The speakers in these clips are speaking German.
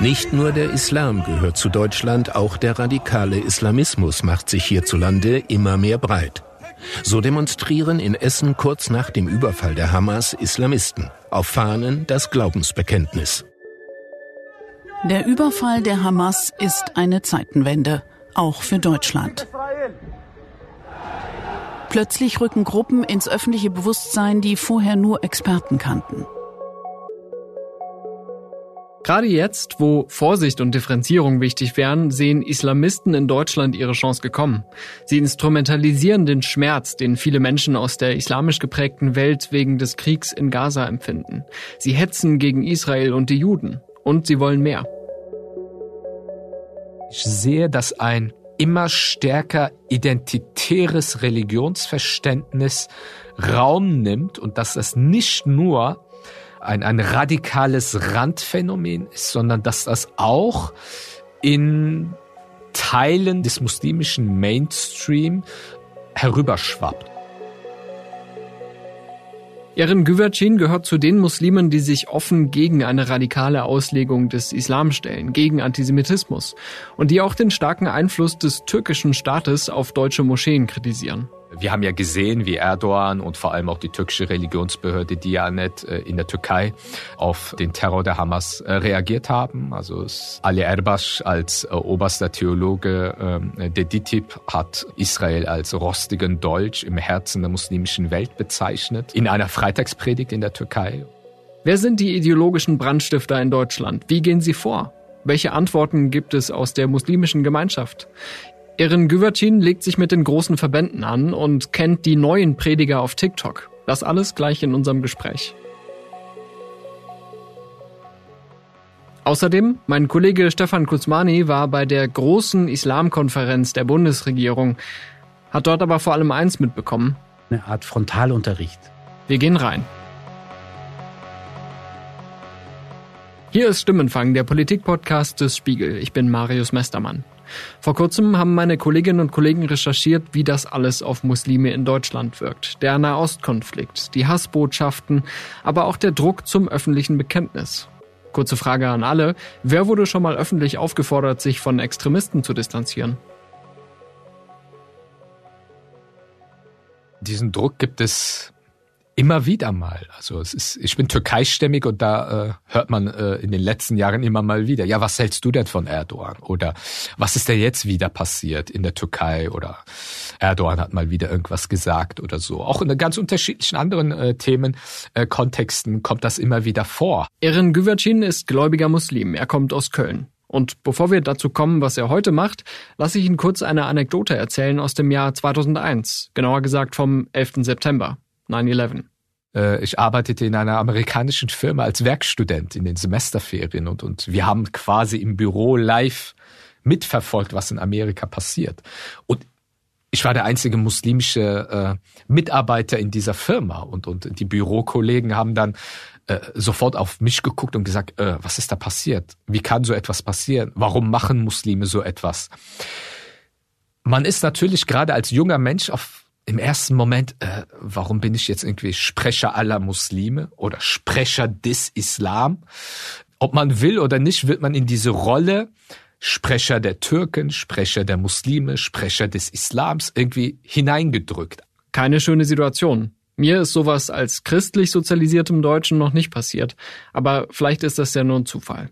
Nicht nur der Islam gehört zu Deutschland, auch der radikale Islamismus macht sich hierzulande immer mehr breit. So demonstrieren in Essen kurz nach dem Überfall der Hamas Islamisten. Auf Fahnen das Glaubensbekenntnis. Der Überfall der Hamas ist eine Zeitenwende, auch für Deutschland. Plötzlich rücken Gruppen ins öffentliche Bewusstsein, die vorher nur Experten kannten. Gerade jetzt, wo Vorsicht und Differenzierung wichtig wären, sehen Islamisten in Deutschland ihre Chance gekommen. Sie instrumentalisieren den Schmerz, den viele Menschen aus der islamisch geprägten Welt wegen des Kriegs in Gaza empfinden. Sie hetzen gegen Israel und die Juden. Und sie wollen mehr. Ich sehe, dass ein immer stärker identitäres Religionsverständnis Raum nimmt und dass das nicht nur ein, ein radikales Randphänomen ist, sondern dass das auch in Teilen des muslimischen Mainstream herüberschwappt. Erin Güvercin gehört zu den Muslimen, die sich offen gegen eine radikale Auslegung des Islam stellen, gegen Antisemitismus und die auch den starken Einfluss des türkischen Staates auf deutsche Moscheen kritisieren. Wir haben ja gesehen, wie Erdogan und vor allem auch die türkische Religionsbehörde Diyanet äh, in der Türkei auf den Terror der Hamas äh, reagiert haben. Also Ali Erbash als äh, oberster Theologe ähm, der DITIB hat Israel als rostigen Dolch im Herzen der muslimischen Welt bezeichnet, in einer Freitagspredigt in der Türkei. Wer sind die ideologischen Brandstifter in Deutschland? Wie gehen sie vor? Welche Antworten gibt es aus der muslimischen Gemeinschaft? Erin Güvercin legt sich mit den großen Verbänden an und kennt die neuen Prediger auf TikTok. Das alles gleich in unserem Gespräch. Außerdem, mein Kollege Stefan Kuzmani war bei der großen Islamkonferenz der Bundesregierung, hat dort aber vor allem eins mitbekommen. Eine Art Frontalunterricht. Wir gehen rein. Hier ist Stimmenfang, der Politikpodcast des Spiegel. Ich bin Marius Mestermann. Vor kurzem haben meine Kolleginnen und Kollegen recherchiert, wie das alles auf Muslime in Deutschland wirkt. Der Nahostkonflikt, die Hassbotschaften, aber auch der Druck zum öffentlichen Bekenntnis. Kurze Frage an alle. Wer wurde schon mal öffentlich aufgefordert, sich von Extremisten zu distanzieren? Diesen Druck gibt es Immer wieder mal. Also es ist, ich bin türkeistämmig und da äh, hört man äh, in den letzten Jahren immer mal wieder, ja, was hältst du denn von Erdogan? Oder was ist denn jetzt wieder passiert in der Türkei? Oder Erdogan hat mal wieder irgendwas gesagt oder so. Auch in ganz unterschiedlichen anderen äh, Themen, äh, Kontexten kommt das immer wieder vor. Erin Güvercin ist gläubiger Muslim. Er kommt aus Köln. Und bevor wir dazu kommen, was er heute macht, lasse ich Ihnen kurz eine Anekdote erzählen aus dem Jahr 2001, genauer gesagt vom 11. September. 9-11? Äh, ich arbeitete in einer amerikanischen Firma als Werkstudent in den Semesterferien und, und wir haben quasi im Büro live mitverfolgt, was in Amerika passiert. Und ich war der einzige muslimische äh, Mitarbeiter in dieser Firma und, und die Bürokollegen haben dann äh, sofort auf mich geguckt und gesagt, äh, was ist da passiert? Wie kann so etwas passieren? Warum machen Muslime so etwas? Man ist natürlich gerade als junger Mensch auf im ersten Moment, äh, warum bin ich jetzt irgendwie Sprecher aller Muslime oder Sprecher des Islam? Ob man will oder nicht, wird man in diese Rolle Sprecher der Türken, Sprecher der Muslime, Sprecher des Islams irgendwie hineingedrückt. Keine schöne Situation. Mir ist sowas als christlich sozialisiertem Deutschen noch nicht passiert, aber vielleicht ist das ja nur ein Zufall.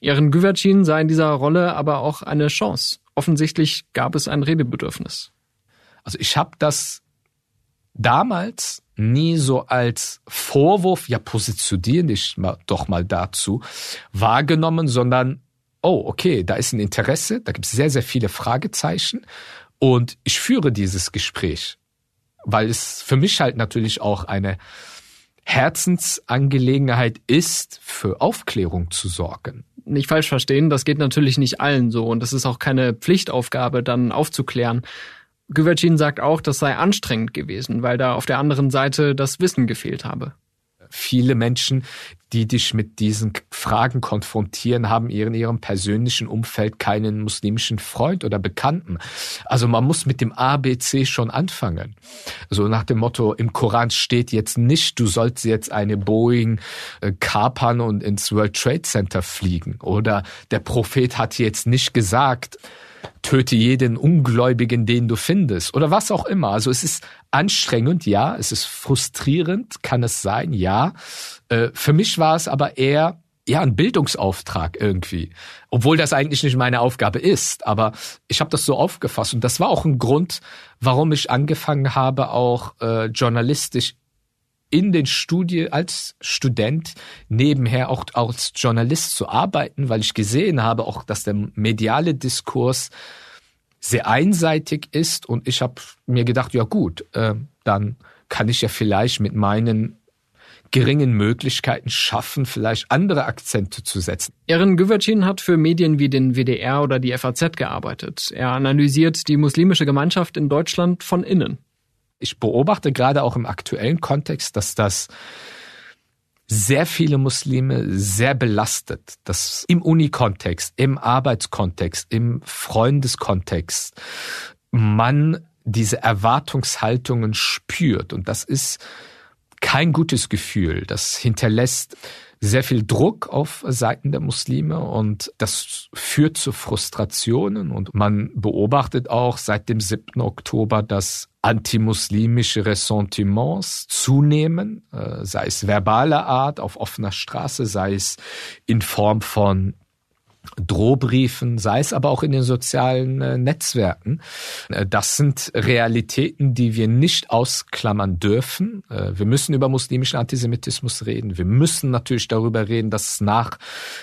Ihren Güvercin sah in dieser Rolle aber auch eine Chance. Offensichtlich gab es ein Redebedürfnis. Also ich habe das damals nie so als Vorwurf, ja positionieren dich mal, doch mal dazu, wahrgenommen, sondern, oh, okay, da ist ein Interesse, da gibt es sehr, sehr viele Fragezeichen und ich führe dieses Gespräch, weil es für mich halt natürlich auch eine Herzensangelegenheit ist, für Aufklärung zu sorgen nicht falsch verstehen, das geht natürlich nicht allen so und das ist auch keine Pflichtaufgabe, dann aufzuklären. Güvercin sagt auch, das sei anstrengend gewesen, weil da auf der anderen Seite das Wissen gefehlt habe. viele Menschen, die dich mit diesen Fragen konfrontieren, haben in ihrem persönlichen Umfeld keinen muslimischen Freund oder Bekannten. Also man muss mit dem ABC schon anfangen. So nach dem Motto, im Koran steht jetzt nicht, du sollst jetzt eine Boeing äh, kapern und ins World Trade Center fliegen. Oder der Prophet hat jetzt nicht gesagt, töte jeden Ungläubigen, den du findest oder was auch immer. Also es ist anstrengend, ja, es ist frustrierend, kann es sein, ja. Äh, für mich war es aber eher ja ein Bildungsauftrag irgendwie, obwohl das eigentlich nicht meine Aufgabe ist. Aber ich habe das so aufgefasst und das war auch ein Grund, warum ich angefangen habe, auch äh, journalistisch in den Studien als Student nebenher auch als Journalist zu arbeiten, weil ich gesehen habe auch, dass der mediale Diskurs sehr einseitig ist und ich habe mir gedacht, ja gut, äh, dann kann ich ja vielleicht mit meinen geringen Möglichkeiten schaffen, vielleicht andere Akzente zu setzen. Erin Güvercin hat für Medien wie den WDR oder die FAZ gearbeitet. Er analysiert die muslimische Gemeinschaft in Deutschland von innen ich beobachte gerade auch im aktuellen Kontext, dass das sehr viele Muslime sehr belastet, dass im Unikontext, im Arbeitskontext, im Freundeskontext man diese Erwartungshaltungen spürt. Und das ist kein gutes Gefühl. Das hinterlässt sehr viel Druck auf Seiten der Muslime und das führt zu Frustrationen und man beobachtet auch seit dem 7. Oktober, dass antimuslimische Ressentiments zunehmen, äh, sei es verbaler Art auf offener Straße, sei es in Form von Drohbriefen, sei es aber auch in den sozialen äh, Netzwerken. Äh, das sind Realitäten, die wir nicht ausklammern dürfen. Äh, wir müssen über muslimischen Antisemitismus reden. Wir müssen natürlich darüber reden, dass es nach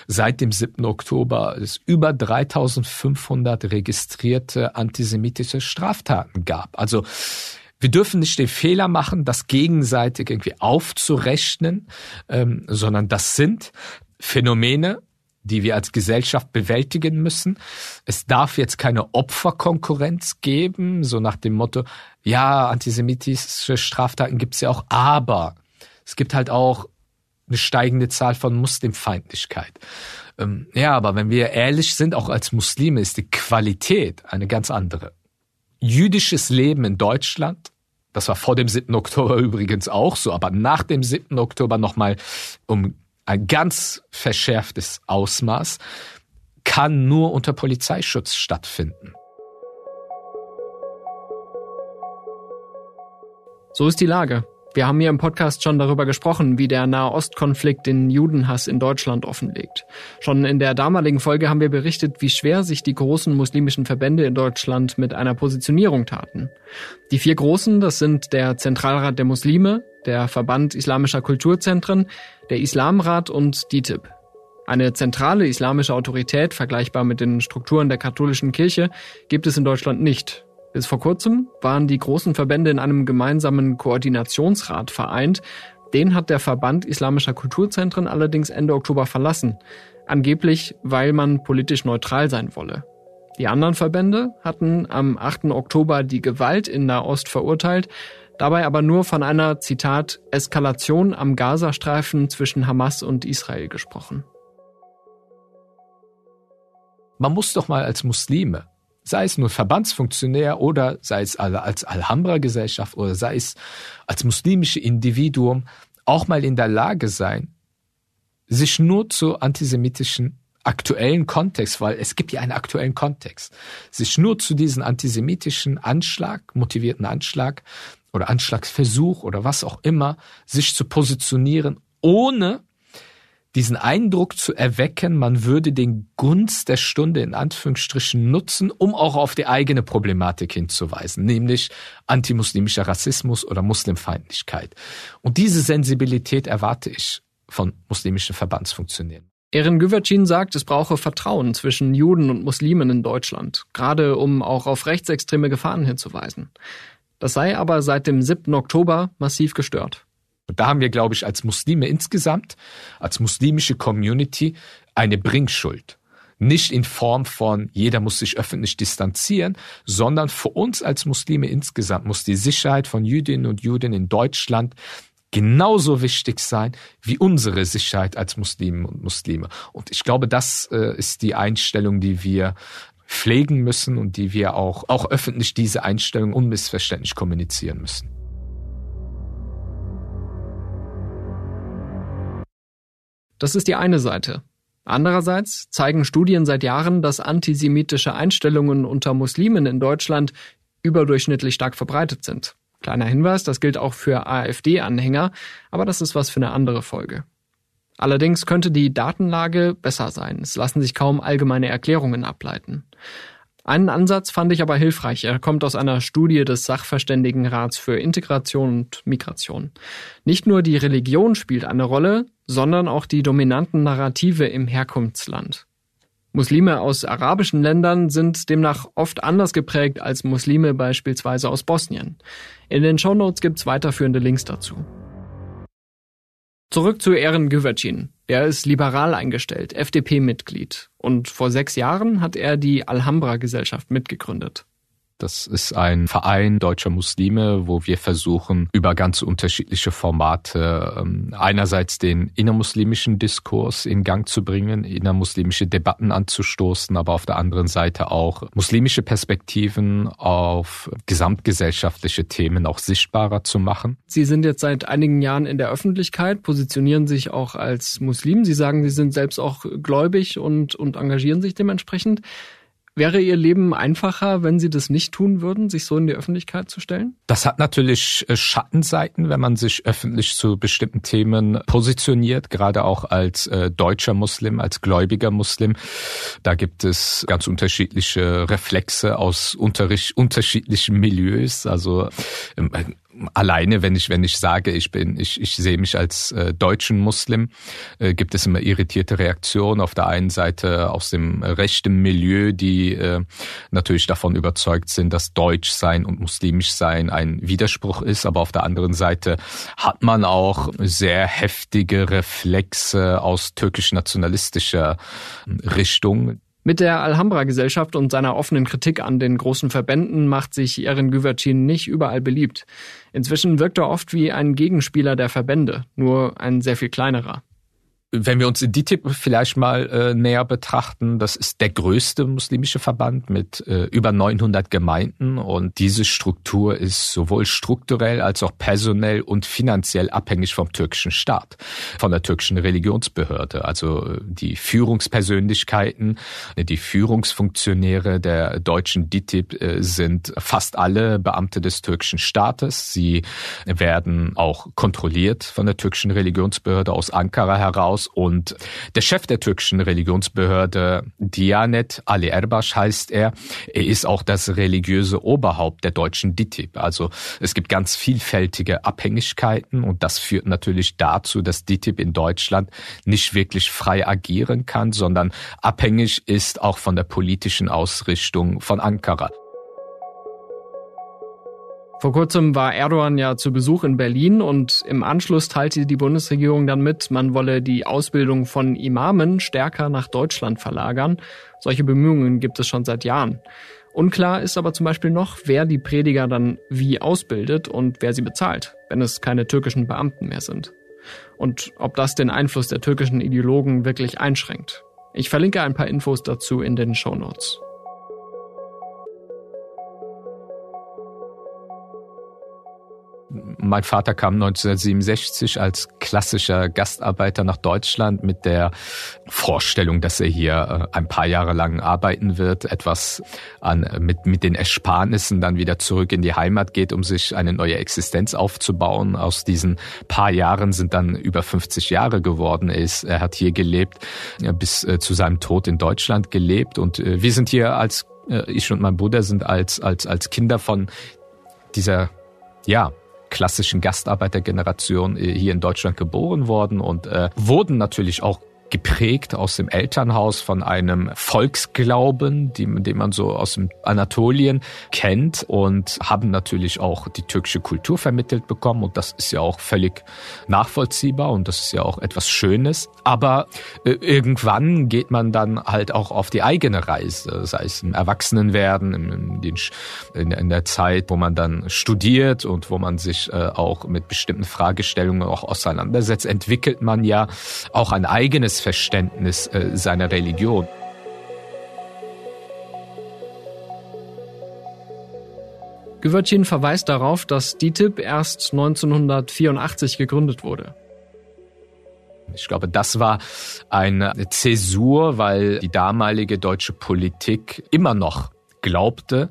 seit dem 7. Oktober es über 3500 registrierte antisemitische Straftaten gab. Also wir dürfen nicht den Fehler machen, das gegenseitig irgendwie aufzurechnen, ähm, sondern das sind Phänomene, die wir als Gesellschaft bewältigen müssen. Es darf jetzt keine Opferkonkurrenz geben, so nach dem Motto, ja, antisemitische Straftaten gibt's ja auch, aber es gibt halt auch eine steigende Zahl von Muslimfeindlichkeit. Ähm, ja, aber wenn wir ehrlich sind, auch als Muslime ist die Qualität eine ganz andere. Jüdisches Leben in Deutschland, das war vor dem 7. Oktober übrigens auch so, aber nach dem 7. Oktober nochmal um ein ganz verschärftes Ausmaß, kann nur unter Polizeischutz stattfinden. So ist die Lage. Wir haben hier im Podcast schon darüber gesprochen, wie der Nahostkonflikt den Judenhass in Deutschland offenlegt. Schon in der damaligen Folge haben wir berichtet, wie schwer sich die großen muslimischen Verbände in Deutschland mit einer Positionierung taten. Die vier großen, das sind der Zentralrat der Muslime, der Verband Islamischer Kulturzentren, der Islamrat und DITIB. Eine zentrale islamische Autorität, vergleichbar mit den Strukturen der katholischen Kirche, gibt es in Deutschland nicht. Bis vor kurzem waren die großen Verbände in einem gemeinsamen Koordinationsrat vereint. Den hat der Verband Islamischer Kulturzentren allerdings Ende Oktober verlassen. Angeblich, weil man politisch neutral sein wolle. Die anderen Verbände hatten am 8. Oktober die Gewalt in Nahost verurteilt, dabei aber nur von einer, Zitat, Eskalation am Gazastreifen zwischen Hamas und Israel gesprochen. Man muss doch mal als Muslime sei es nur Verbandsfunktionär oder sei es als Alhambra-Gesellschaft oder sei es als muslimische Individuum, auch mal in der Lage sein, sich nur zu antisemitischen aktuellen Kontext, weil es gibt ja einen aktuellen Kontext, sich nur zu diesem antisemitischen Anschlag, motivierten Anschlag oder Anschlagsversuch oder was auch immer, sich zu positionieren, ohne diesen Eindruck zu erwecken, man würde den Gunst der Stunde in Anführungsstrichen nutzen, um auch auf die eigene Problematik hinzuweisen, nämlich antimuslimischer Rassismus oder Muslimfeindlichkeit. Und diese Sensibilität erwarte ich von muslimischen Verbandsfunktionären. Erin Güvercin sagt, es brauche Vertrauen zwischen Juden und Muslimen in Deutschland, gerade um auch auf rechtsextreme Gefahren hinzuweisen. Das sei aber seit dem 7. Oktober massiv gestört. Und da haben wir, glaube ich, als Muslime insgesamt, als muslimische Community eine Bringschuld. Nicht in Form von jeder muss sich öffentlich distanzieren, sondern für uns als Muslime insgesamt muss die Sicherheit von Jüdinnen und Juden in Deutschland genauso wichtig sein wie unsere Sicherheit als Musliminnen und Muslime. Und ich glaube, das äh, ist die Einstellung, die wir pflegen müssen und die wir auch, auch öffentlich diese Einstellung unmissverständlich kommunizieren müssen. Das ist die eine Seite. Andererseits zeigen Studien seit Jahren, dass antisemitische Einstellungen unter Muslimen in Deutschland überdurchschnittlich stark verbreitet sind. Kleiner Hinweis, das gilt auch für AfD-Anhänger, aber das ist was für eine andere Folge. Allerdings könnte die Datenlage besser sein. Es lassen sich kaum allgemeine Erklärungen ableiten. Einen Ansatz fand ich aber hilfreich. Er kommt aus einer Studie des Sachverständigenrats für Integration und Migration. Nicht nur die Religion spielt eine Rolle, sondern auch die dominanten Narrative im Herkunftsland. Muslime aus arabischen Ländern sind demnach oft anders geprägt als Muslime beispielsweise aus Bosnien. In den Shownotes gibt's weiterführende Links dazu. Zurück zu Ehren Güvercin. Er ist liberal eingestellt, FDP-Mitglied. Und vor sechs Jahren hat er die Alhambra-Gesellschaft mitgegründet. Das ist ein Verein deutscher Muslime, wo wir versuchen, über ganz unterschiedliche Formate ähm, einerseits den innermuslimischen Diskurs in Gang zu bringen, innermuslimische Debatten anzustoßen, aber auf der anderen Seite auch muslimische Perspektiven auf gesamtgesellschaftliche Themen auch sichtbarer zu machen. Sie sind jetzt seit einigen Jahren in der Öffentlichkeit, positionieren sich auch als Muslim. Sie sagen, Sie sind selbst auch gläubig und, und engagieren sich dementsprechend. Wäre Ihr Leben einfacher, wenn Sie das nicht tun würden, sich so in die Öffentlichkeit zu stellen? Das hat natürlich äh, Schattenseiten, wenn man sich öffentlich zu bestimmten Themen positioniert, gerade auch als äh, deutscher Muslim, als gläubiger Muslim. Da gibt es ganz unterschiedliche Reflexe aus unterschiedlichen Milieus. Also ähm, alleine, wenn ich wenn ich sage, ich bin ich ich sehe mich als äh, deutschen Muslim, äh, gibt es immer irritierte Reaktionen. Auf der einen Seite aus dem rechten Milieu, die äh, natürlich davon überzeugt sind, dass Deutsch sein und muslimisch sein ein Widerspruch ist, aber auf der anderen Seite hat man auch sehr heftige Reflexe aus türkisch-nationalistischer Richtung, mit der Alhambra-Gesellschaft und seiner offenen Kritik an den großen Verbänden macht sich Erin Güvercin nicht überall beliebt. Inzwischen wirkt er oft wie ein Gegenspieler der Verbände, nur ein sehr viel kleinerer. Wenn wir uns DITIB vielleicht mal äh, näher betrachten, das ist der größte muslimische Verband mit äh, über 900 Gemeinden und diese Struktur ist sowohl strukturell als auch personell und finanziell abhängig vom türkischen Staat, von der türkischen Religionsbehörde. Also äh, die Führungspersönlichkeiten, die Führungsfunktionäre der deutschen DITIB äh, sind fast alle Beamte des türkischen Staates. Sie werden auch kontrolliert von der türkischen Religionsbehörde aus Ankara heraus aus und der Chef der türkischen Religionsbehörde Dianet Ali Erbaş heißt er. Er ist auch das religiöse Oberhaupt der deutschen DITIB. Also es gibt ganz vielfältige Abhängigkeiten und das führt natürlich dazu, dass DITIB in Deutschland nicht wirklich frei agieren kann, sondern abhängig ist auch von der politischen Ausrichtung von Ankara. Vor kurzem war Erdogan ja zu Besuch in Berlin und im Anschluss teilte die Bundesregierung dann mit, man wolle die Ausbildung von Imamen stärker nach Deutschland verlagern. Solche Bemühungen gibt es schon seit Jahren. Unklar ist aber zum Beispiel noch, wer die Prediger dann wie ausbildet und wer sie bezahlt, wenn es keine türkischen Beamten mehr sind. Und ob das den Einfluss der türkischen Ideologen wirklich einschränkt. Ich verlinke ein paar Infos dazu in den Show Notes. Mein Vater kam 1967 als klassischer Gastarbeiter nach Deutschland mit der Vorstellung, dass er hier äh, ein paar Jahre lang arbeiten wird, etwas an, mit, mit den Ersparnissen dann wieder zurück in die Heimat geht, um sich eine neue Existenz aufzubauen. Aus diesen paar Jahren sind dann über 50 Jahre geworden. Er, ist, er hat hier gelebt, bis äh, zu seinem Tod in Deutschland gelebt und äh, wir sind hier als ich und mein Bruder sind als als als Kinder von dieser ja klassischen Gastarbeitergeneration äh, hier in Deutschland geboren worden. Und äh, wurden natürlich auch geprägt aus dem Elternhaus von einem Volksglauben, den, den man so aus dem Anatolien kennt und haben natürlich auch die türkische Kultur vermittelt bekommen und das ist ja auch völlig nachvollziehbar und das ist ja auch etwas Schönes. Aber äh, irgendwann geht man dann halt auch auf die eigene Reise, sei es im Erwachsenenwerden, in, in, in der Zeit, wo man dann studiert und wo man sich äh, auch mit bestimmten Fragestellungen auch auseinandersetzt, entwickelt man ja auch ein eigenes Verständnis äh, seiner Religion. Gewürtchen verweist darauf, dass DITIB erst 1984 gegründet wurde. Ich glaube, das war eine Zäsur, weil die damalige deutsche Politik immer noch glaubte,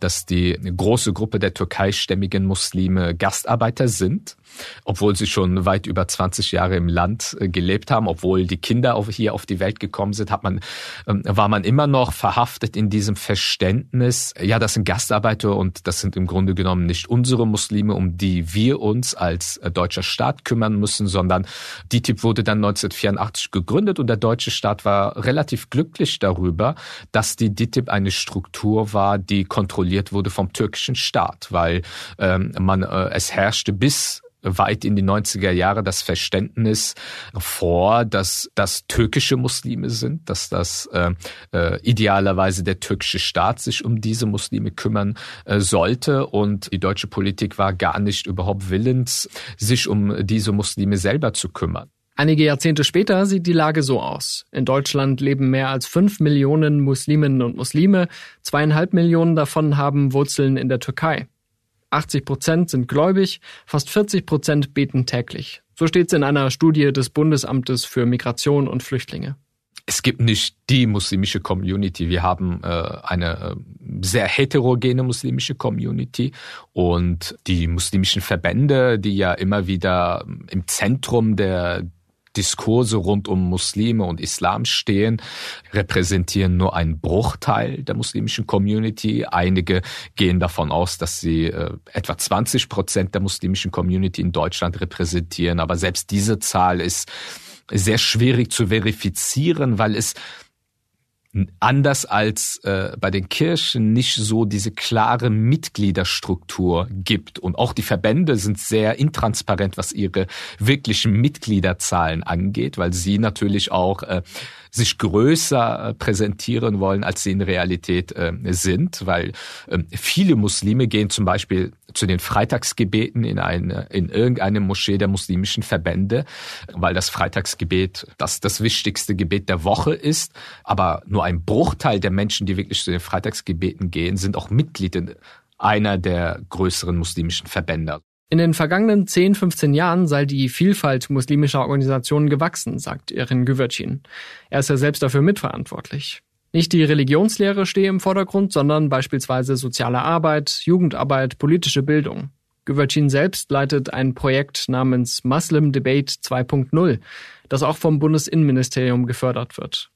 dass die große Gruppe der türkeistämmigen Muslime Gastarbeiter sind obwohl sie schon weit über 20 Jahre im Land äh, gelebt haben, obwohl die Kinder hier auf die Welt gekommen sind, hat man, ähm, war man immer noch verhaftet in diesem Verständnis, ja, das sind Gastarbeiter und das sind im Grunde genommen nicht unsere Muslime, um die wir uns als äh, deutscher Staat kümmern müssen, sondern DITIB wurde dann 1984 gegründet und der deutsche Staat war relativ glücklich darüber, dass die DITIB eine Struktur war, die kontrolliert wurde vom türkischen Staat, weil ähm, man äh, es herrschte bis weit in die 90er Jahre das Verständnis vor, dass das türkische Muslime sind, dass das äh, äh, idealerweise der türkische Staat sich um diese Muslime kümmern äh, sollte und die deutsche Politik war gar nicht überhaupt willens, sich um diese Muslime selber zu kümmern. Einige Jahrzehnte später sieht die Lage so aus. In Deutschland leben mehr als fünf Millionen Musliminnen und Muslime, zweieinhalb Millionen davon haben Wurzeln in der Türkei. 80 Prozent sind gläubig, fast 40 Prozent beten täglich. So steht es in einer Studie des Bundesamtes für Migration und Flüchtlinge. Es gibt nicht die muslimische Community. Wir haben äh, eine äh, sehr heterogene muslimische Community und die muslimischen Verbände, die ja immer wieder im Zentrum der Diskurse rund um Muslime und Islam stehen, repräsentieren nur einen Bruchteil der muslimischen Community. Einige gehen davon aus, dass sie äh, etwa 20 Prozent der muslimischen Community in Deutschland repräsentieren. Aber selbst diese Zahl ist sehr schwierig zu verifizieren, weil es anders als äh, bei den Kirchen nicht so diese klare Mitgliederstruktur gibt. Und auch die Verbände sind sehr intransparent, was ihre wirklichen Mitgliederzahlen angeht, weil sie natürlich auch äh, sich größer äh, präsentieren wollen, als sie in Realität äh, sind, weil äh, viele Muslime gehen zum Beispiel zu den Freitagsgebeten in eine, in irgendeine Moschee der muslimischen Verbände, weil das Freitagsgebet das das wichtigste Gebet der Woche ist. Aber nur ein Bruchteil der Menschen, die wirklich zu den Freitagsgebeten gehen, sind auch Mitglied in einer der größeren muslimischen Verbände. In den vergangenen 10, 15 Jahren sei die Vielfalt muslimischer Organisationen gewachsen, sagt Erin Güvercin. Er ist ja selbst dafür mitverantwortlich. Nicht die Religionslehre stehe im Vordergrund, sondern beispielsweise soziale Arbeit, Jugendarbeit, politische Bildung. Güvercin selbst leitet ein Projekt namens Muslim Debate 2.0, das auch vom Bundesinnenministerium gefördert wird.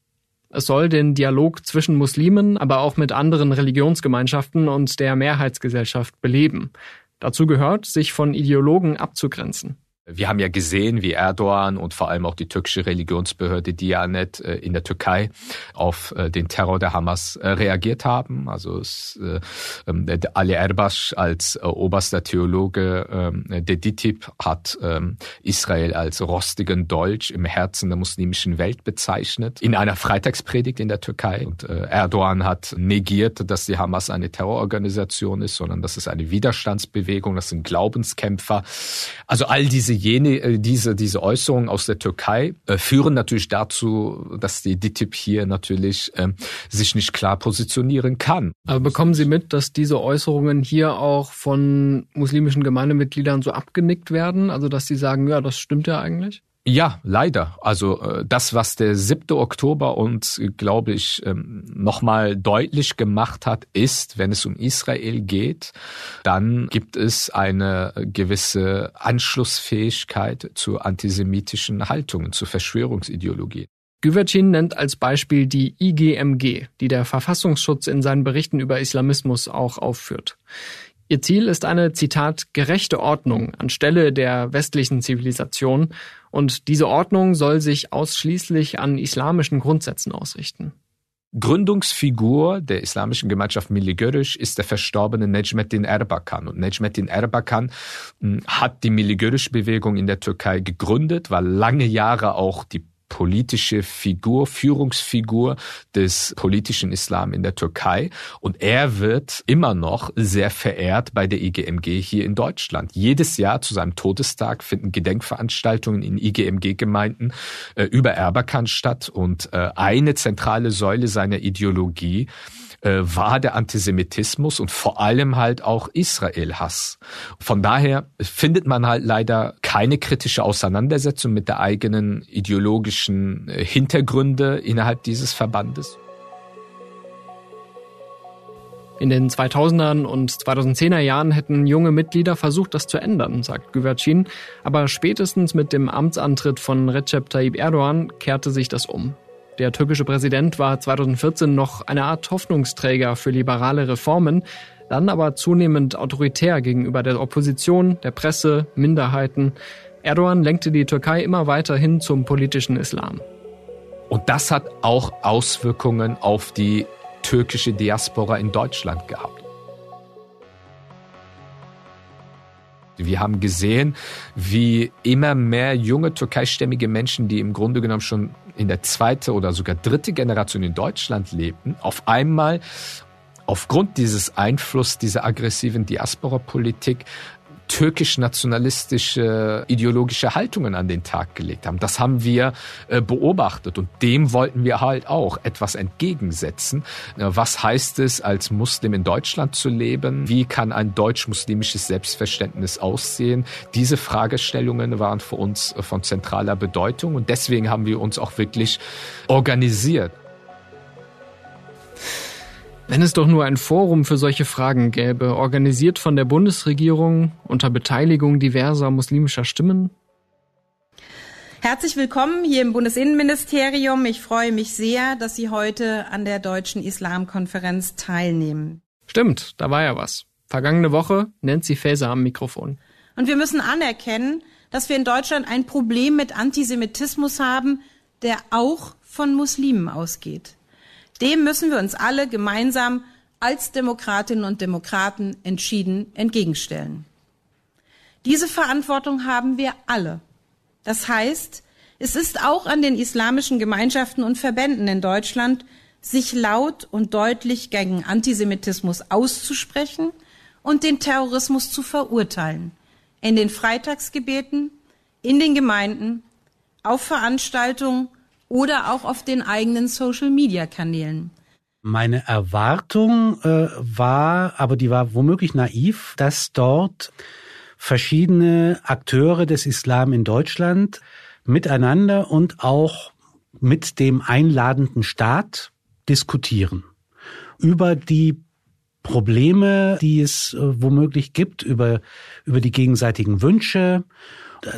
Es soll den Dialog zwischen Muslimen, aber auch mit anderen Religionsgemeinschaften und der Mehrheitsgesellschaft beleben. Dazu gehört, sich von Ideologen abzugrenzen. Wir haben ja gesehen, wie Erdogan und vor allem auch die türkische Religionsbehörde Diyanet äh, in der Türkei auf äh, den Terror der Hamas äh, reagiert haben. Also ähm, Ali Erbash als oberster Theologe ähm, der DITIB hat ähm, Israel als rostigen Dolch im Herzen der muslimischen Welt bezeichnet. In einer Freitagspredigt in der Türkei. Und Erdogan hat negiert, dass die Hamas eine Terrororganisation ist, sondern das ist eine Widerstandsbewegung, das sind Glaubenskämpfer. Also all diese jene, äh, diese, diese Äußerungen aus der Türkei äh, führen natürlich dazu, dass die DITIB hier natürlich äh, sich nicht klar positionieren kann. Aber bekommen Sie mit, dass diese Äußerungen hier auch von muslimischen Gemeindemitgliedern so abgenickt werden? Also dass sie sagen, ja, das stimmt ja eigentlich? Ja, leider. Also äh, das, was der 7. Oktober uns, glaube ich, ähm, nochmal deutlich gemacht hat, ist, wenn es um Israel geht, dann gibt es eine gewisse Anschlussfähigkeit zu antisemitischen Haltungen, zu Verschwörungsideologien. Güvercin nennt als Beispiel die IGMG, die der Verfassungsschutz in seinen Berichten über Islamismus auch aufführt. Ihr Ziel ist eine, Zitat, gerechte Ordnung anstelle der westlichen Zivilisation und diese Ordnung soll sich ausschließlich an islamischen Grundsätzen ausrichten. Gründungsfigur der islamischen Gemeinschaft Milli Görüş ist der verstorbene Necmettin Erbakan. Und Necmettin Erbakan hm, hat die Milli Görüş-Bewegung in der Türkei gegründet, war lange Jahre auch die politische Figur, Führungsfigur des politischen Islam in der Türkei. Und er wird immer noch sehr verehrt bei der IGMG hier in Deutschland. Jedes Jahr zu seinem Todestag finden Gedenkveranstaltungen in IGMG-Gemeinden äh, über Erbakan statt. Und äh, eine zentrale Säule seiner Ideologie war der Antisemitismus und vor allem halt auch Israel-Hass. Von daher findet man halt leider keine kritische Auseinandersetzung mit der eigenen ideologischen äh, Hintergründe innerhalb dieses Verbandes. In den 2000er und 2010er Jahren hätten junge Mitglieder versucht, das zu ändern, sagt Güvercin. Aber spätestens mit dem Amtsantritt von Recep Tayyip Erdogan kehrte sich das um. Der türkische Präsident war 2014 noch eine Art Hoffnungsträger für liberale Reformen, dann aber zunehmend autoritär gegenüber der Opposition, der Presse, Minderheiten. Erdogan lenkte die Türkei immer weiter hin zum politischen Islam. Und das hat auch Auswirkungen auf die türkische Diaspora in Deutschland gehabt. Wir haben gesehen, wie immer mehr junge türkeistämmige Menschen, die im Grunde genommen schon in der zweiten oder sogar dritte Generation in Deutschland lebten, auf einmal aufgrund dieses Einflusses dieser aggressiven Diaspora-Politik türkisch-nationalistische ideologische Haltungen an den Tag gelegt haben. Das haben wir äh, beobachtet und dem wollten wir halt auch etwas entgegensetzen. Äh, was heißt es, als Muslim in Deutschland zu leben? Wie kann ein deutsch-muslimisches Selbstverständnis aussehen? Diese Fragestellungen waren für uns äh, von zentraler Bedeutung und deswegen haben wir uns auch wirklich organisiert. Wenn es doch nur ein Forum für solche Fragen gäbe, organisiert von der Bundesregierung unter Beteiligung diverser muslimischer Stimmen? Herzlich willkommen hier im Bundesinnenministerium. Ich freue mich sehr, dass Sie heute an der Deutschen Islamkonferenz teilnehmen. Stimmt, da war ja was. Vergangene Woche Nancy Faeser am Mikrofon. Und wir müssen anerkennen, dass wir in Deutschland ein Problem mit Antisemitismus haben, der auch von Muslimen ausgeht. Dem müssen wir uns alle gemeinsam als Demokratinnen und Demokraten entschieden entgegenstellen. Diese Verantwortung haben wir alle. Das heißt, es ist auch an den islamischen Gemeinschaften und Verbänden in Deutschland, sich laut und deutlich gegen Antisemitismus auszusprechen und den Terrorismus zu verurteilen. In den Freitagsgebeten, in den Gemeinden, auf Veranstaltungen oder auch auf den eigenen Social-Media-Kanälen. Meine Erwartung äh, war, aber die war womöglich naiv, dass dort verschiedene Akteure des Islam in Deutschland miteinander und auch mit dem einladenden Staat diskutieren über die Probleme, die es äh, womöglich gibt, über, über die gegenseitigen Wünsche,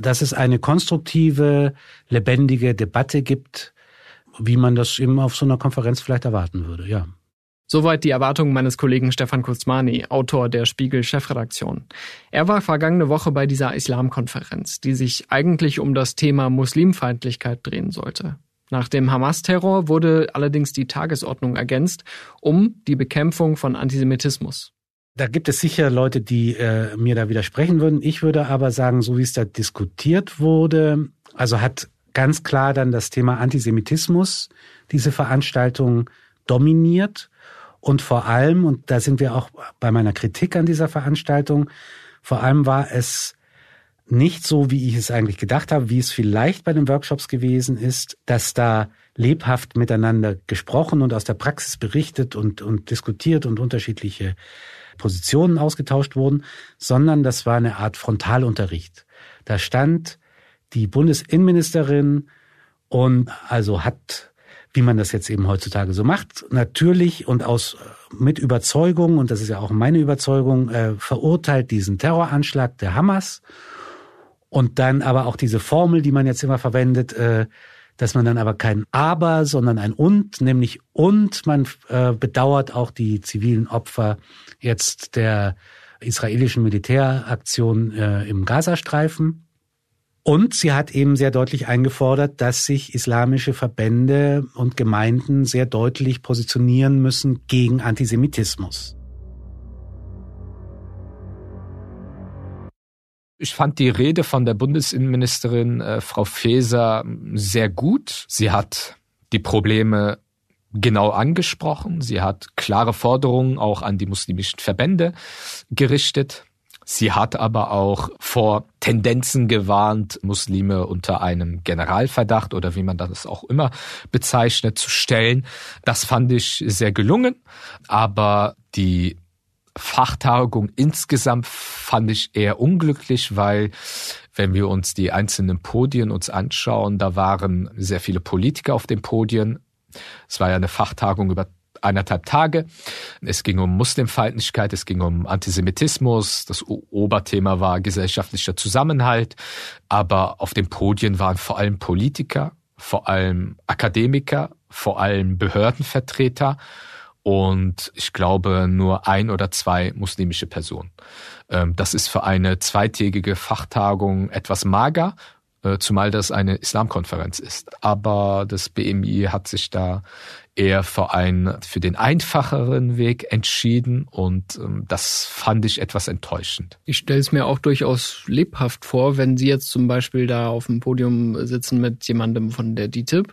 dass es eine konstruktive, lebendige Debatte gibt, wie man das eben auf so einer Konferenz vielleicht erwarten würde, ja. Soweit die Erwartungen meines Kollegen Stefan Kuzmani, Autor der Spiegel-Chefredaktion. Er war vergangene Woche bei dieser Islamkonferenz, die sich eigentlich um das Thema Muslimfeindlichkeit drehen sollte. Nach dem Hamas-Terror wurde allerdings die Tagesordnung ergänzt um die Bekämpfung von Antisemitismus. Da gibt es sicher Leute, die äh, mir da widersprechen würden. Ich würde aber sagen, so wie es da diskutiert wurde, also hat ganz klar dann das Thema Antisemitismus diese Veranstaltung dominiert. Und vor allem, und da sind wir auch bei meiner Kritik an dieser Veranstaltung, vor allem war es nicht so, wie ich es eigentlich gedacht habe, wie es vielleicht bei den Workshops gewesen ist, dass da lebhaft miteinander gesprochen und aus der Praxis berichtet und, und diskutiert und unterschiedliche Positionen ausgetauscht wurden, sondern das war eine Art Frontalunterricht. Da stand die Bundesinnenministerin und also hat, wie man das jetzt eben heutzutage so macht, natürlich und aus mit Überzeugung, und das ist ja auch meine Überzeugung, äh, verurteilt diesen Terroranschlag der Hamas und dann aber auch diese Formel, die man jetzt immer verwendet, äh, dass man dann aber kein Aber, sondern ein Und, nämlich und man äh, bedauert auch die zivilen Opfer jetzt der israelischen Militäraktion äh, im Gazastreifen. Und sie hat eben sehr deutlich eingefordert, dass sich islamische Verbände und Gemeinden sehr deutlich positionieren müssen gegen Antisemitismus. Ich fand die Rede von der Bundesinnenministerin äh, Frau Faeser sehr gut. Sie hat die Probleme genau angesprochen. Sie hat klare Forderungen auch an die muslimischen Verbände gerichtet. Sie hat aber auch vor Tendenzen gewarnt, Muslime unter einem Generalverdacht oder wie man das auch immer bezeichnet, zu stellen. Das fand ich sehr gelungen, aber die Fachtagung insgesamt fand ich eher unglücklich, weil wenn wir uns die einzelnen Podien uns anschauen, da waren sehr viele Politiker auf den Podien. Es war ja eine Fachtagung über eineinhalb Tage. Es ging um Muslimfeindlichkeit, es ging um Antisemitismus. Das Oberthema war gesellschaftlicher Zusammenhalt. Aber auf den Podien waren vor allem Politiker, vor allem Akademiker, vor allem Behördenvertreter und ich glaube nur ein oder zwei muslimische Personen. Ähm, das ist für eine zweitägige Fachtagung etwas mager, äh, zumal das eine Islamkonferenz ist. Aber das BMI hat sich da eher für einen, für den einfacheren Weg entschieden und ähm, das fand ich etwas enttäuschend. Ich stelle es mir auch durchaus lebhaft vor, wenn Sie jetzt zum Beispiel da auf dem Podium sitzen mit jemandem von der DTIP.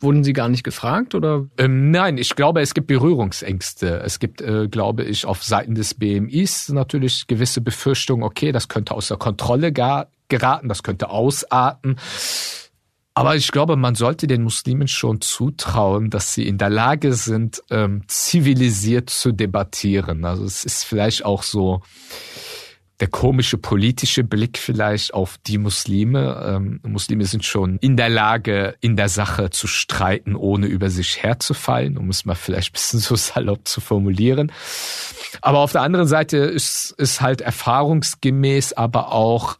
Wurden Sie gar nicht gefragt oder? Ähm, nein, ich glaube, es gibt Berührungsängste. Es gibt, äh, glaube ich, auf Seiten des BMIs natürlich gewisse Befürchtungen. Okay, das könnte außer Kontrolle gar geraten, das könnte ausarten. Aber ich glaube, man sollte den Muslimen schon zutrauen, dass sie in der Lage sind, ähm, zivilisiert zu debattieren. Also es ist vielleicht auch so der komische politische Blick vielleicht auf die Muslime. Ähm, Muslime sind schon in der Lage, in der Sache zu streiten, ohne über sich herzufallen, um es mal vielleicht ein bisschen so salopp zu formulieren. Aber auf der anderen Seite ist, ist halt erfahrungsgemäß aber auch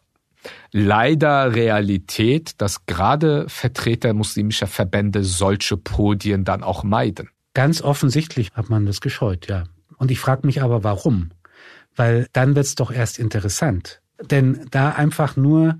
leider Realität, dass gerade Vertreter muslimischer Verbände solche Podien dann auch meiden. Ganz offensichtlich hat man das gescheut, ja. Und ich frage mich aber, warum? Weil dann wird's doch erst interessant. Denn da einfach nur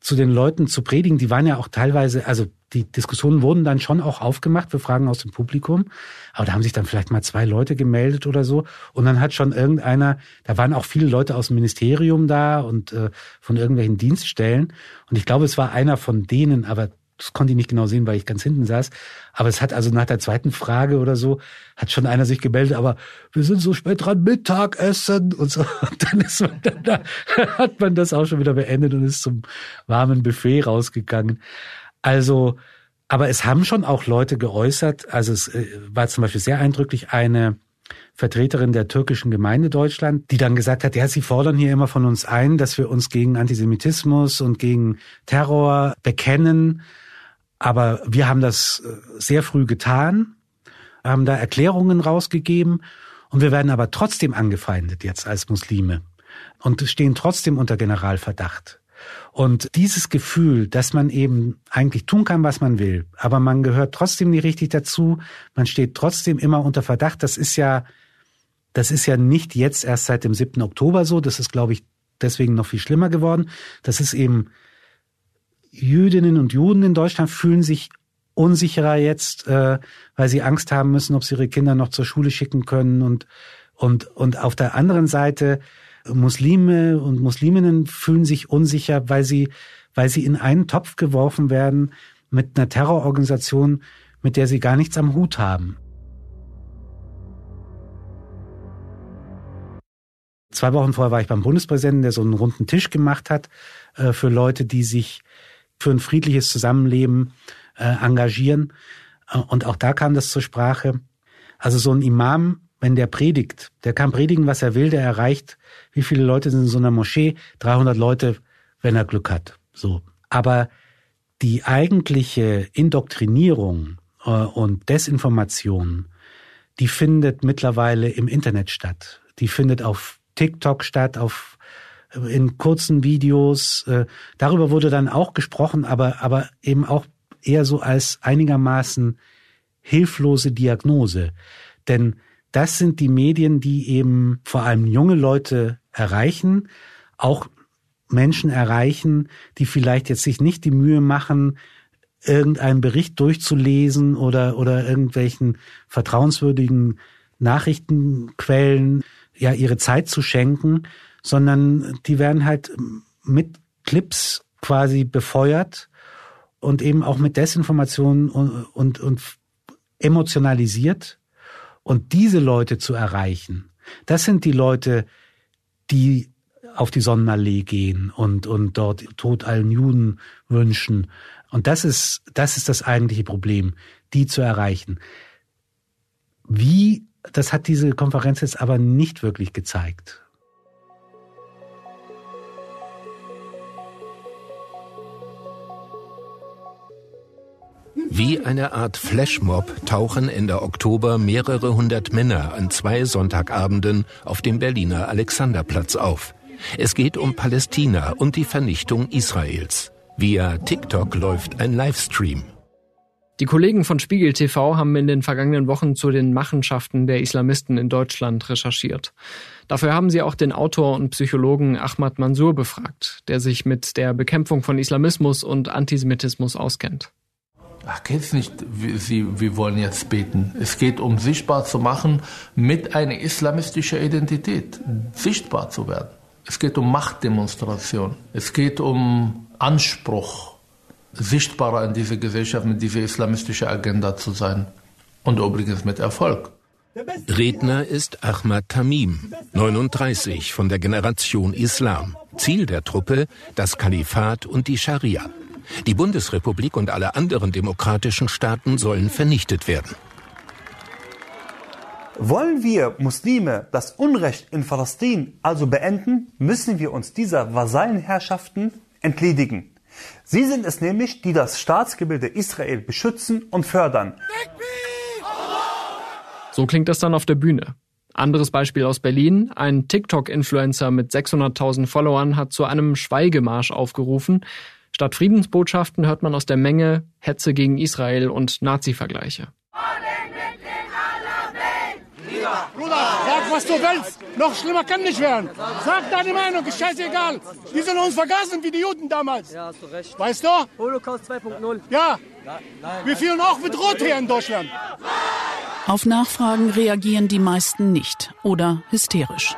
zu den Leuten zu predigen, die waren ja auch teilweise, also die Diskussionen wurden dann schon auch aufgemacht für Fragen aus dem Publikum, aber da haben sich dann vielleicht mal zwei Leute gemeldet oder so und dann hat schon irgendeiner, da waren auch viele Leute aus dem Ministerium da und äh, von irgendwelchen Dienststellen und ich glaube, es war einer von denen, aber das konnte ich nicht genau sehen, weil ich ganz hinten saß. Aber es hat also nach der zweiten Frage oder so, hat schon einer sich gemeldet, aber wir sind so spät dran, Mittagessen und so. Und dann ist man dann da, hat man das auch schon wieder beendet und ist zum warmen Buffet rausgegangen. Also, aber es haben schon auch Leute geäußert, also es äh, war zum Beispiel sehr eindrücklich eine Vertreterin der türkischen Gemeinde Deutschland, die dann gesagt hat, ja, sie fordern hier immer von uns ein, dass wir uns gegen Antisemitismus und gegen Terror bekennen. Aber wir haben das äh, sehr früh getan, haben da Erklärungen rausgegeben und wir werden aber trotzdem angefeindet jetzt als Muslime und stehen trotzdem unter Generalverdacht. Und dieses Gefühl, dass man eben eigentlich tun kann, was man will, aber man gehört trotzdem nicht richtig dazu, man steht trotzdem immer unter Verdacht, das ist ja, das ist ja nicht jetzt erst seit dem 7. Oktober so, das ist, glaube ich, deswegen noch viel schlimmer geworden. Das ist eben Jüdinnen und Juden in Deutschland fühlen sich unsicherer jetzt, äh, weil sie Angst haben müssen, ob sie ihre Kinder noch zur Schule schicken können und und und auf der anderen Seite Muslime und Musliminnen fühlen sich unsicher, weil sie weil sie in einen Topf geworfen werden mit einer Terrororganisation, mit der sie gar nichts am Hut haben. Zwei Wochen vorher war ich beim Bundespräsidenten, der so einen runden Tisch gemacht hat äh, für Leute, die sich für ein friedliches Zusammenleben äh, engagieren. Äh, und auch da kam das zur Sprache. Also so ein Imam, wenn der predigt, der kann predigen, was er will, der erreicht, wie viele Leute sind in so einer Moschee? 300 Leute, wenn er Glück hat. So. Aber die eigentliche Indoktrinierung äh, und Desinformation, die findet mittlerweile im Internet statt. Die findet auf TikTok statt, auf in kurzen Videos. Äh, darüber wurde dann auch gesprochen, aber, aber eben auch eher so als einigermaßen hilflose Diagnose. Denn das sind die Medien, die eben vor allem junge Leute erreichen, auch Menschen erreichen, die vielleicht jetzt sich nicht die Mühe machen, irgendeinen Bericht durchzulesen oder, oder irgendwelchen vertrauenswürdigen Nachrichtenquellen ja ihre Zeit zu schenken, sondern die werden halt mit Clips quasi befeuert und eben auch mit Desinformationen und, und, und emotionalisiert. Und diese Leute zu erreichen, das sind die Leute, die auf die Sonnenallee gehen und, und dort Tod allen Juden wünschen. Und das ist, das ist das eigentliche Problem, die zu erreichen. Wie, das hat diese Konferenz jetzt aber nicht wirklich gezeigt. Wie eine Art Flashmob tauchen Ende Oktober mehrere hundert Männer an zwei Sonntagabenden auf dem Berliner Alexanderplatz auf. Es geht um Palästina und die Vernichtung Israels. Via TikTok läuft ein Livestream. Die Kollegen von Spiegel TV haben in den vergangenen Wochen zu den Machenschaften der Islamisten in Deutschland recherchiert. Dafür haben sie auch den Autor und Psychologen Ahmad Mansour befragt, der sich mit der Bekämpfung von Islamismus und Antisemitismus auskennt. Ach, geht's nicht, wir, wir wollen jetzt beten. Es geht um sichtbar zu machen mit einer islamistischen Identität, sichtbar zu werden. Es geht um Machtdemonstration. Es geht um Anspruch, sichtbarer in dieser Gesellschaft mit dieser islamistischen Agenda zu sein. Und übrigens mit Erfolg. Redner ist Ahmad Tamim, 39, von der Generation Islam. Ziel der Truppe das Kalifat und die Scharia. Die Bundesrepublik und alle anderen demokratischen Staaten sollen vernichtet werden. Wollen wir Muslime das Unrecht in Palästin also beenden, müssen wir uns dieser Vasallenherrschaften entledigen. Sie sind es nämlich, die das Staatsgebilde Israel beschützen und fördern. So klingt das dann auf der Bühne. Anderes Beispiel aus Berlin. Ein TikTok-Influencer mit 600.000 Followern hat zu einem Schweigemarsch aufgerufen. Statt Friedensbotschaften hört man aus der Menge Hetze gegen Israel und Nazi-Vergleiche. Bruder, sag, was du willst. Noch schlimmer kann nicht werden. Sag deine Meinung, ist scheißegal. Die sollen uns vergasen wie die Juden damals. Ja, hast du recht. Weißt du? Holocaust 2.0. Ja. Wir fühlen auch bedroht hier in Deutschland. Auf Nachfragen reagieren die meisten nicht oder hysterisch.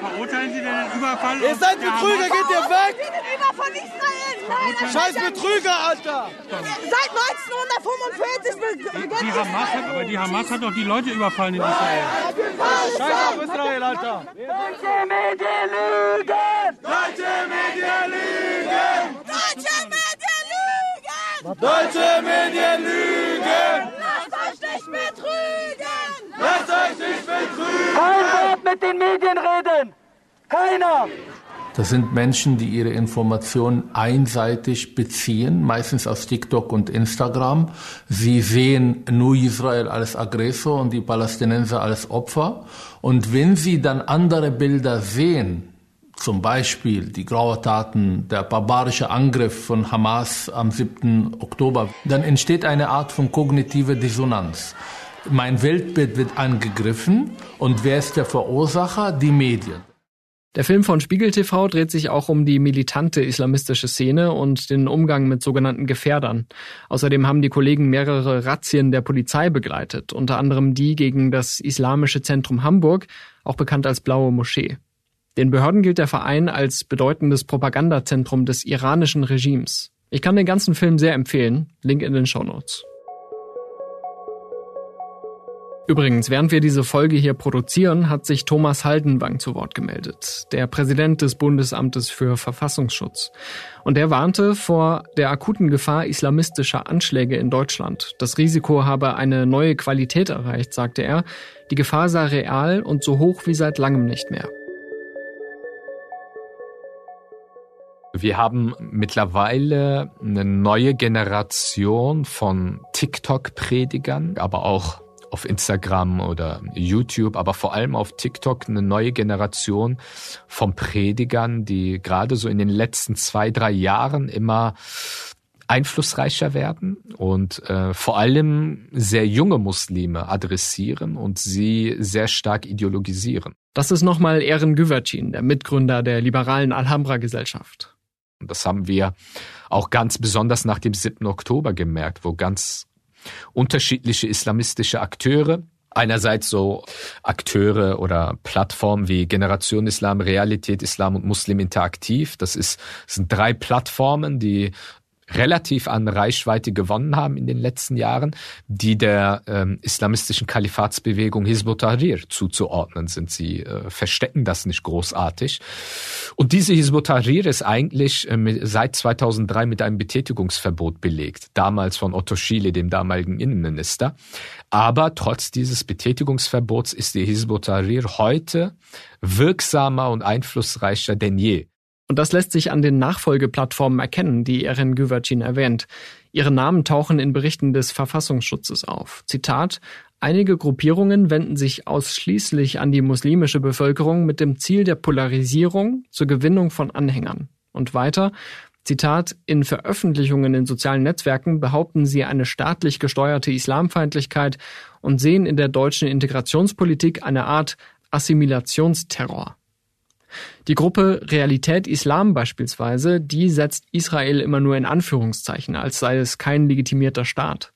Verurteilen Sie den Überfall? Ihr seid Betrüger, geht ihr weg! Den Überfall Israel! Nein, Scheiß Betrüger, Alter! Seit 1945 die, die Hamas hat, Aber die Hamas hat doch die Leute überfallen in Israel. Scheiß auf Israel, Alter! Deutsche Medien lügen! Deutsche Medien lügen! Deutsche Medien lügen! Deutsche Medien lügen! Kein Wort mit den Medien reden! Keiner! Das sind Menschen, die ihre Informationen einseitig beziehen, meistens aus TikTok und Instagram. Sie sehen nur Israel als Aggressor und die Palästinenser als Opfer. Und wenn sie dann andere Bilder sehen, zum Beispiel die Grauertaten, der barbarische Angriff von Hamas am 7. Oktober, dann entsteht eine Art von kognitiver Dissonanz. Mein Weltbild wird angegriffen und wer ist der Verursacher? Die Medien. Der Film von Spiegel TV dreht sich auch um die militante islamistische Szene und den Umgang mit sogenannten Gefährdern. Außerdem haben die Kollegen mehrere Razzien der Polizei begleitet, unter anderem die gegen das Islamische Zentrum Hamburg, auch bekannt als Blaue Moschee. Den Behörden gilt der Verein als bedeutendes Propagandazentrum des iranischen Regimes. Ich kann den ganzen Film sehr empfehlen, Link in den Show Notes. Übrigens, während wir diese Folge hier produzieren, hat sich Thomas Haldenwang zu Wort gemeldet, der Präsident des Bundesamtes für Verfassungsschutz. Und er warnte vor der akuten Gefahr islamistischer Anschläge in Deutschland. Das Risiko habe eine neue Qualität erreicht, sagte er. Die Gefahr sei real und so hoch wie seit langem nicht mehr. Wir haben mittlerweile eine neue Generation von TikTok-Predigern, aber auch auf Instagram oder YouTube, aber vor allem auf TikTok eine neue Generation von Predigern, die gerade so in den letzten zwei, drei Jahren immer einflussreicher werden und äh, vor allem sehr junge Muslime adressieren und sie sehr stark ideologisieren. Das ist nochmal Ehren Güvercin, der Mitgründer der liberalen Alhambra-Gesellschaft. Das haben wir auch ganz besonders nach dem 7. Oktober gemerkt, wo ganz unterschiedliche islamistische Akteure einerseits so Akteure oder Plattformen wie Generation Islam, Realität Islam und Muslim Interaktiv. Das ist, das sind drei Plattformen, die relativ an Reichweite gewonnen haben in den letzten Jahren, die der ähm, islamistischen Kalifatsbewegung Hizb Tahrir zuzuordnen sind. Sie äh, verstecken das nicht großartig. Und diese Hizb Tahrir ist eigentlich äh, seit 2003 mit einem Betätigungsverbot belegt, damals von Otto Schiele, dem damaligen Innenminister. Aber trotz dieses Betätigungsverbots ist die Hizb Tahrir heute wirksamer und einflussreicher denn je. Und das lässt sich an den Nachfolgeplattformen erkennen, die Erin Güvercin erwähnt. Ihre Namen tauchen in Berichten des Verfassungsschutzes auf. Zitat Einige Gruppierungen wenden sich ausschließlich an die muslimische Bevölkerung mit dem Ziel der Polarisierung zur Gewinnung von Anhängern. Und weiter, Zitat, in Veröffentlichungen in sozialen Netzwerken behaupten sie eine staatlich gesteuerte Islamfeindlichkeit und sehen in der deutschen Integrationspolitik eine Art Assimilationsterror. Die Gruppe Realität Islam beispielsweise, die setzt Israel immer nur in Anführungszeichen, als sei es kein legitimierter Staat.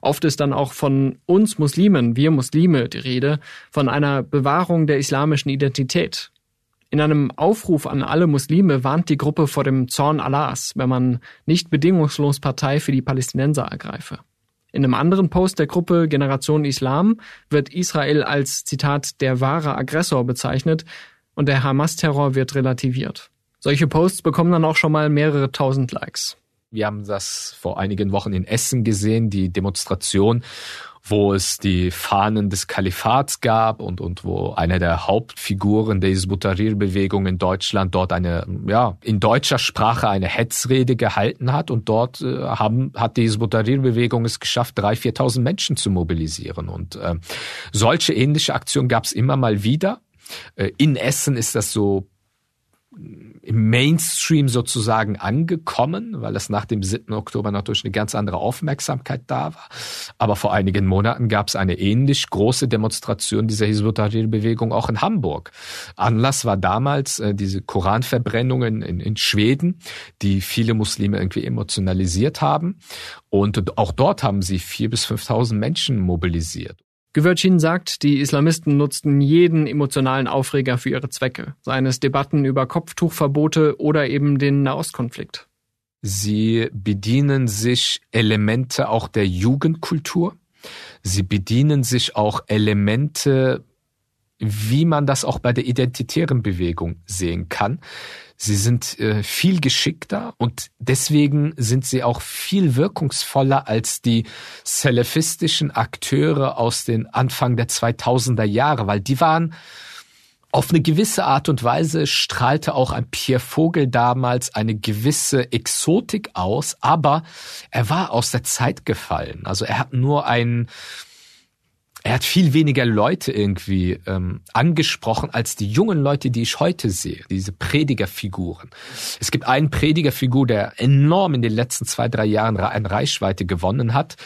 Oft ist dann auch von uns Muslimen, wir Muslime, die Rede, von einer Bewahrung der islamischen Identität. In einem Aufruf an alle Muslime warnt die Gruppe vor dem Zorn Allahs, wenn man nicht bedingungslos Partei für die Palästinenser ergreife. In einem anderen Post der Gruppe Generation Islam wird Israel als Zitat der wahre Aggressor bezeichnet, und der Hamas-Terror wird relativiert. Solche Posts bekommen dann auch schon mal mehrere tausend Likes. Wir haben das vor einigen Wochen in Essen gesehen, die Demonstration, wo es die Fahnen des Kalifats gab und, und wo eine der Hauptfiguren der Isbutarir-Bewegung in Deutschland dort eine, ja, in deutscher Sprache eine Hetzrede gehalten hat und dort äh, haben, hat die Isbutarir-Bewegung es geschafft, drei, viertausend Menschen zu mobilisieren und äh, solche ähnliche Aktionen gab es immer mal wieder in Essen ist das so im Mainstream sozusagen angekommen, weil es nach dem 7. Oktober natürlich eine ganz andere Aufmerksamkeit da war. Aber vor einigen Monaten gab es eine ähnlich große Demonstration dieser Hizb bewegung auch in Hamburg. Anlass war damals äh, diese Koranverbrennungen in, in Schweden, die viele Muslime irgendwie emotionalisiert haben. Und auch dort haben sie vier bis 5.000 Menschen mobilisiert. Gewürcin sagt, die Islamisten nutzten jeden emotionalen Aufreger für ihre Zwecke, seien es Debatten über Kopftuchverbote oder eben den Nahostkonflikt. Sie bedienen sich Elemente auch der Jugendkultur. Sie bedienen sich auch Elemente, wie man das auch bei der identitären Bewegung sehen kann. Sie sind äh, viel geschickter und deswegen sind sie auch viel wirkungsvoller als die salafistischen Akteure aus den Anfang der 2000er Jahre, weil die waren auf eine gewisse Art und Weise strahlte auch ein Pierre Vogel damals eine gewisse Exotik aus, aber er war aus der Zeit gefallen. Also er hat nur einen er hat viel weniger Leute irgendwie ähm, angesprochen als die jungen Leute, die ich heute sehe, diese Predigerfiguren. Es gibt einen Predigerfigur, der enorm in den letzten zwei, drei Jahren eine Reichweite gewonnen hat,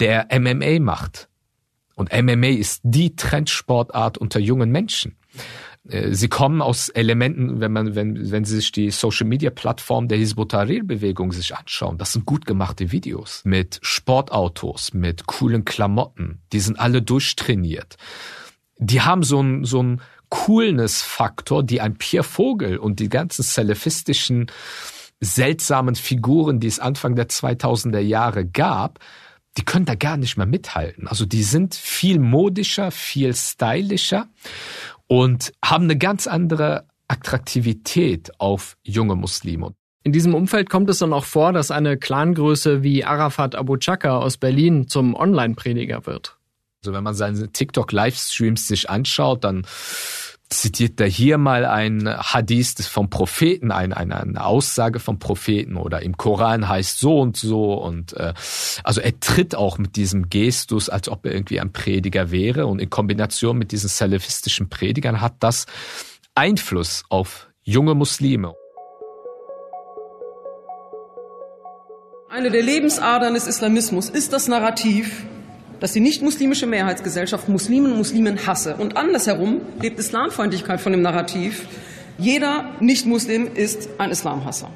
der MMA macht. Und MMA ist die Trendsportart unter jungen Menschen. Äh, sie kommen aus Elementen, wenn man, wenn, wenn Sie sich die Social Media Plattform der Hizb Bewegung sich anschauen. Das sind gut gemachte Videos mit Sportautos, mit coolen Klamotten. Die sind alle durchtrainiert. Die haben so ein, so ein Coolness-Faktor, die ein Pierre Vogel und die ganzen salafistischen seltsamen Figuren, die es Anfang der 2000er Jahre gab, die können da gar nicht mehr mithalten. Also die sind viel modischer, viel stylischer und haben eine ganz andere Attraktivität auf junge Muslime. In diesem Umfeld kommt es dann auch vor, dass eine Clangröße wie Arafat Abu Chaka aus Berlin zum Online-Prediger wird. Also wenn man seine TikTok-Livestreams sich anschaut, dann zitiert er hier mal ein Hadith vom Propheten, eine, eine, eine Aussage vom Propheten oder im Koran heißt so und so und äh, also er tritt auch mit diesem Gestus, als ob er irgendwie ein Prediger wäre und in Kombination mit diesen salafistischen Predigern hat das Einfluss auf junge Muslime. Eine der Lebensadern des Islamismus ist das Narrativ, dass die nicht-muslimische Mehrheitsgesellschaft Muslimen und Muslimen hasse. Und andersherum lebt Islamfeindlichkeit von dem Narrativ, jeder Nicht-Muslim ist ein Islamhasser.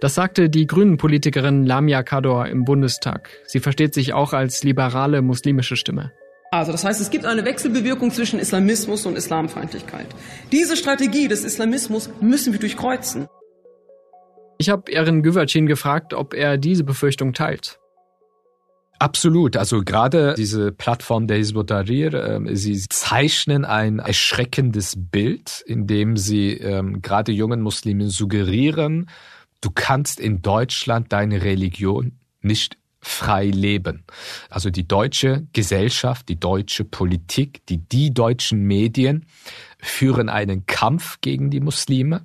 Das sagte die Grünen-Politikerin Lamia Kador im Bundestag. Sie versteht sich auch als liberale muslimische Stimme. Also das heißt, es gibt eine Wechselbewirkung zwischen Islamismus und Islamfeindlichkeit. Diese Strategie des Islamismus müssen wir durchkreuzen. Ich habe Erin Güvercin gefragt, ob er diese Befürchtung teilt. Absolut. Also gerade diese Plattform der Hizb Tahrir, äh, sie zeichnen ein erschreckendes Bild, indem sie ähm, gerade jungen Muslimen suggerieren, du kannst in Deutschland deine Religion nicht frei leben. Also die deutsche Gesellschaft, die deutsche Politik, die, die deutschen Medien führen einen Kampf gegen die Muslime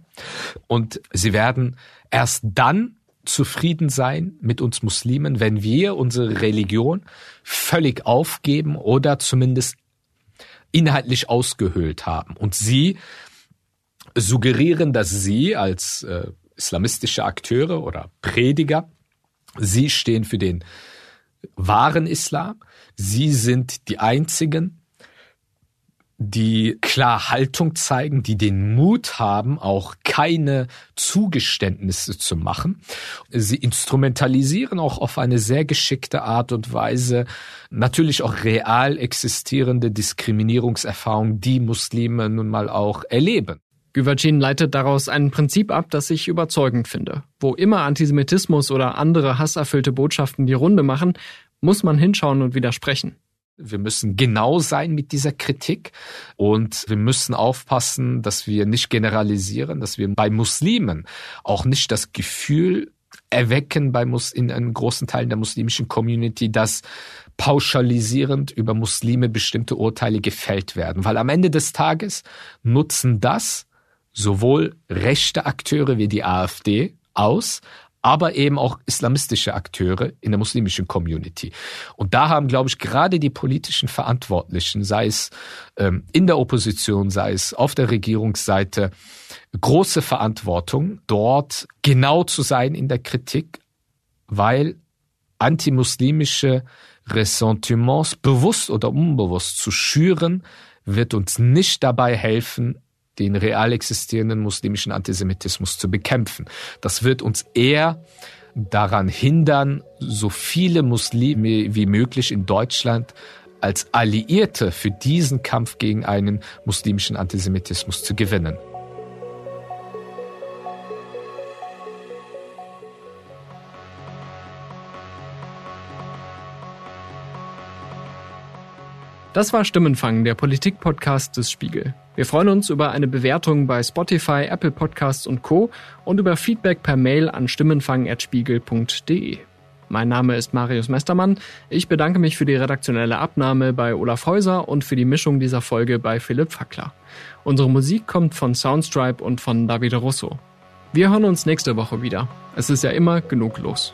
und sie werden erst dann zufrieden sein mit uns Muslimen, wenn wir unsere Religion völlig aufgeben oder zumindest inhaltlich ausgehöhlt haben. Und sie suggerieren, dass sie als äh, islamistische Akteure oder Prediger, sie stehen für den wahren Islam. Sie sind die einzigen, die klar Haltung zeigen, die den Mut haben, auch keine Zugeständnisse zu machen. Sie instrumentalisieren auch auf eine sehr geschickte Art und Weise natürlich auch real existierende Diskriminierungserfahrungen, die Muslime nun mal auch erleben. Güvercin leitet daraus ein Prinzip ab, das ich überzeugend finde. Wo immer Antisemitismus oder andere hasserfüllte Botschaften die Runde machen, muss man hinschauen und widersprechen. Wir müssen genau sein mit dieser Kritik und wir müssen aufpassen, dass wir nicht generalisieren, dass wir bei Muslimen auch nicht das Gefühl erwecken bei Mus in einem großen Teil der muslimischen Community, dass pauschalisierend über Muslime bestimmte Urteile gefällt werden. Weil am Ende des Tages nutzen das sowohl rechte Akteure wie die AfD aus, aber eben auch islamistische Akteure in der muslimischen Community. Und da haben, glaube ich, gerade die politischen Verantwortlichen, sei es ähm, in der Opposition, sei es auf der Regierungsseite, große Verantwortung, dort genau zu sein in der Kritik, weil antimuslimische Ressentiments bewusst oder unbewusst zu schüren, wird uns nicht dabei helfen, den real existierenden muslimischen Antisemitismus zu bekämpfen. Das wird uns eher daran hindern, so viele Muslime wie möglich in Deutschland als Alliierte für diesen Kampf gegen einen muslimischen Antisemitismus zu gewinnen. Das war Stimmenfang, der Politik-Podcast des Spiegel. Wir freuen uns über eine Bewertung bei Spotify, Apple Podcasts und Co. und über Feedback per Mail an stimmenfang.spiegel.de. Mein Name ist Marius Mestermann. Ich bedanke mich für die redaktionelle Abnahme bei Olaf Häuser und für die Mischung dieser Folge bei Philipp Fackler. Unsere Musik kommt von Soundstripe und von Davide Russo. Wir hören uns nächste Woche wieder. Es ist ja immer genug los.